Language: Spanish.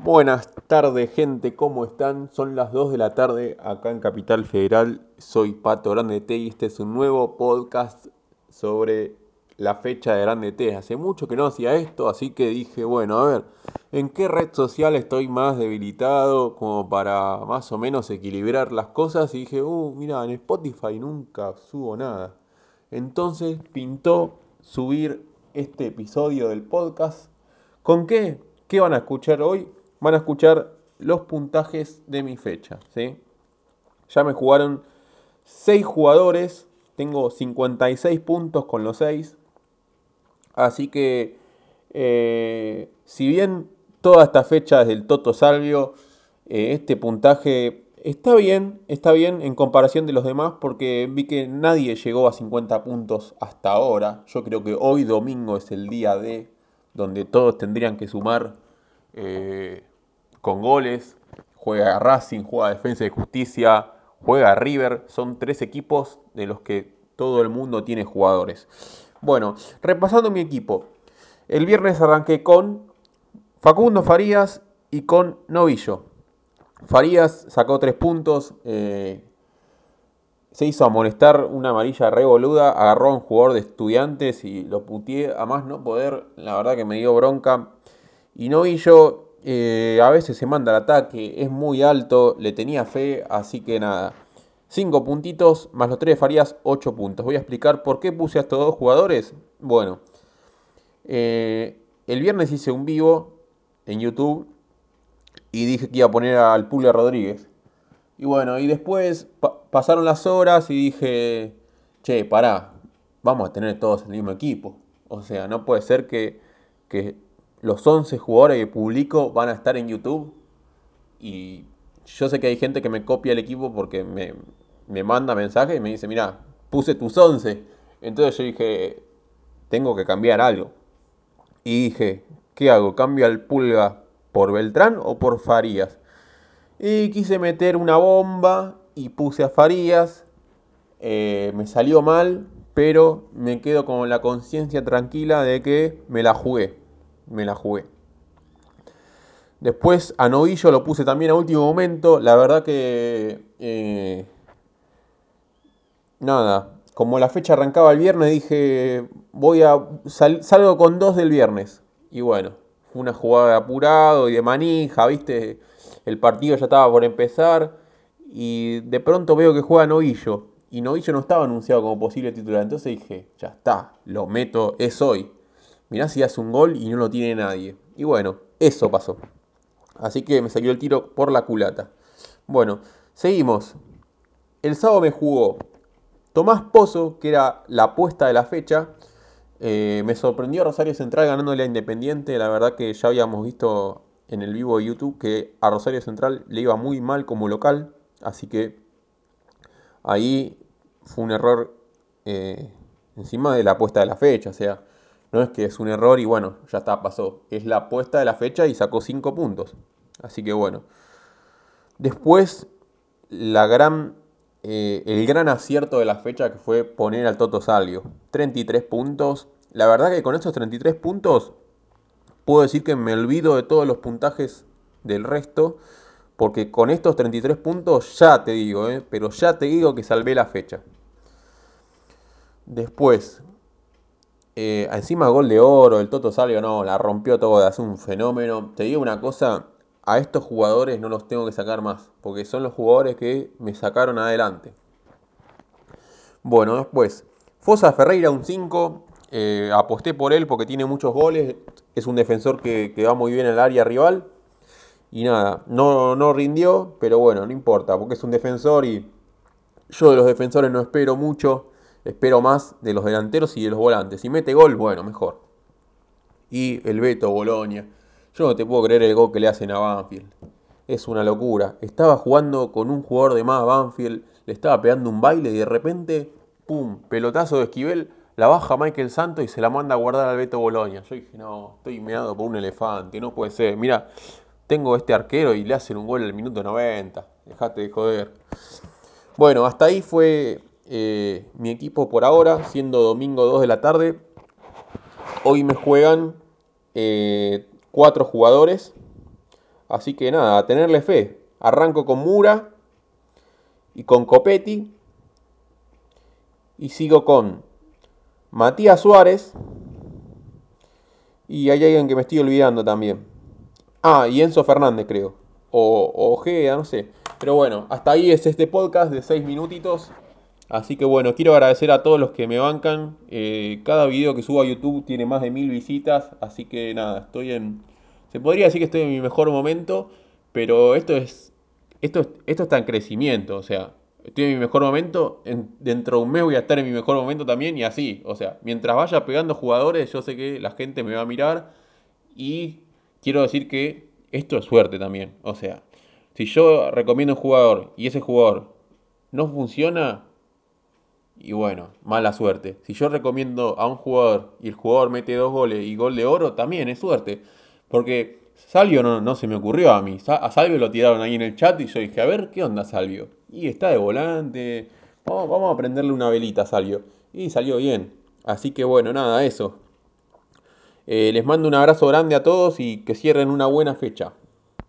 Buenas tardes, gente, ¿cómo están? Son las 2 de la tarde acá en Capital Federal. Soy Pato Grande T y este es un nuevo podcast sobre la fecha de Grande T. Hace mucho que no hacía esto, así que dije, bueno, a ver, ¿en qué red social estoy más debilitado como para más o menos equilibrar las cosas? Y dije, uh, mira, en Spotify nunca subo nada. Entonces pintó subir este episodio del podcast. ¿Con qué? ¿Qué van a escuchar hoy? Van a escuchar los puntajes de mi fecha. ¿sí? Ya me jugaron 6 jugadores, tengo 56 puntos con los 6. Así que, eh, si bien toda esta fecha es del Toto Salvio, eh, este puntaje está bien, está bien en comparación de los demás porque vi que nadie llegó a 50 puntos hasta ahora. Yo creo que hoy domingo es el día de donde todos tendrían que sumar eh, con goles, juega Racing, juega Defensa de Justicia, juega River, son tres equipos de los que todo el mundo tiene jugadores. Bueno, repasando mi equipo, el viernes arranqué con Facundo Farías y con Novillo. Farías sacó tres puntos, eh, se hizo amonestar una amarilla revoluda, agarró a un jugador de estudiantes y lo putié a más no poder, la verdad que me dio bronca. Y Novillo eh, a veces se manda al ataque, es muy alto, le tenía fe, así que nada. 5 puntitos más los 3 de Farías, 8 puntos. Voy a explicar por qué puse a estos dos jugadores. Bueno, eh, el viernes hice un vivo en YouTube y dije que iba a poner al Pulga Rodríguez. Y bueno, y después pasaron las horas y dije, che, pará, vamos a tener todos el mismo equipo. O sea, no puede ser que, que los 11 jugadores que publico van a estar en YouTube. Y yo sé que hay gente que me copia el equipo porque me, manda mensajes y me dice, mira, puse tus 11. Entonces yo dije, tengo que cambiar algo. Y dije, ¿qué hago? ¿Cambio al pulga por Beltrán o por Farías? Y quise meter una bomba y puse a Farías. Eh, me salió mal, pero me quedo con la conciencia tranquila de que me la jugué me la jugué. Después a Novillo lo puse también a último momento. La verdad que... Eh, nada, como la fecha arrancaba el viernes, dije, voy a salgo con dos del viernes. Y bueno, fue una jugada de apurado y de manija, ¿viste? El partido ya estaba por empezar. Y de pronto veo que juega Novillo. Y Novillo no estaba anunciado como posible titular. Entonces dije, ya está, lo meto, es hoy. Mirá si hace un gol y no lo tiene nadie. Y bueno, eso pasó. Así que me salió el tiro por la culata. Bueno, seguimos. El sábado me jugó Tomás Pozo, que era la apuesta de la fecha. Eh, me sorprendió Rosario Central ganándole a Independiente. La verdad que ya habíamos visto en el vivo de YouTube que a Rosario Central le iba muy mal como local. Así que ahí fue un error eh, encima de la apuesta de la fecha. O sea, no es que es un error y bueno, ya está, pasó. Es la apuesta de la fecha y sacó 5 puntos. Así que bueno. Después, la gran, eh, el gran acierto de la fecha que fue poner al Toto Salvio. 33 puntos. La verdad que con esos 33 puntos puedo decir que me olvido de todos los puntajes del resto. Porque con estos 33 puntos ya te digo, eh, pero ya te digo que salvé la fecha. Después, eh, encima gol de oro, el Toto Salvio no, la rompió toda, es un fenómeno. Te digo una cosa, a estos jugadores no los tengo que sacar más, porque son los jugadores que me sacaron adelante. Bueno, después, Fosa Ferreira un 5, eh, aposté por él porque tiene muchos goles, es un defensor que, que va muy bien en el área rival. Y nada, no, no rindió, pero bueno, no importa, porque es un defensor y yo de los defensores no espero mucho. Espero más de los delanteros y de los volantes. Si mete gol, bueno, mejor. Y el Beto Bolonia. Yo no te puedo creer el gol que le hacen a Banfield. Es una locura. Estaba jugando con un jugador de más Banfield. Le estaba pegando un baile y de repente, ¡pum! Pelotazo de Esquivel. La baja Michael Santos y se la manda a guardar al Beto Bolonia. Yo dije, no, estoy meado por un elefante. No puede ser. Mira, tengo este arquero y le hacen un gol al minuto 90. Dejate de joder. Bueno, hasta ahí fue eh, mi equipo por ahora, siendo domingo 2 de la tarde. Hoy me juegan eh, cuatro jugadores. Así que nada, a tenerle fe. Arranco con Mura y con Copetti. Y sigo con Matías Suárez. Y hay alguien que me estoy olvidando también. Ah, y Enzo Fernández creo. O, o no sé. Pero bueno, hasta ahí es este podcast de 6 minutitos. Así que bueno, quiero agradecer a todos los que me bancan. Eh, cada video que subo a YouTube tiene más de mil visitas. Así que nada, estoy en... Se podría decir que estoy en mi mejor momento. Pero esto es... Esto, esto está en crecimiento. O sea, estoy en mi mejor momento. dentro de un mes voy a estar en mi mejor momento también. Y así. O sea, mientras vaya pegando jugadores, yo sé que la gente me va a mirar. Y quiero decir que esto es suerte también. O sea, si yo recomiendo un jugador y ese jugador no funciona, y bueno, mala suerte. Si yo recomiendo a un jugador y el jugador mete dos goles y gol de oro, también es suerte. Porque Salvio no, se me ocurrió a mí. A Salvio lo tiraron ahí en el chat y yo dije, a ver, ¿qué onda Salvio? Y está de volante. Vamos, a prenderle una velita a Salvio. Y salió bien. Así que bueno, nada, eso. Eh, les mando un abrazo grande a todos y que cierren una buena fecha.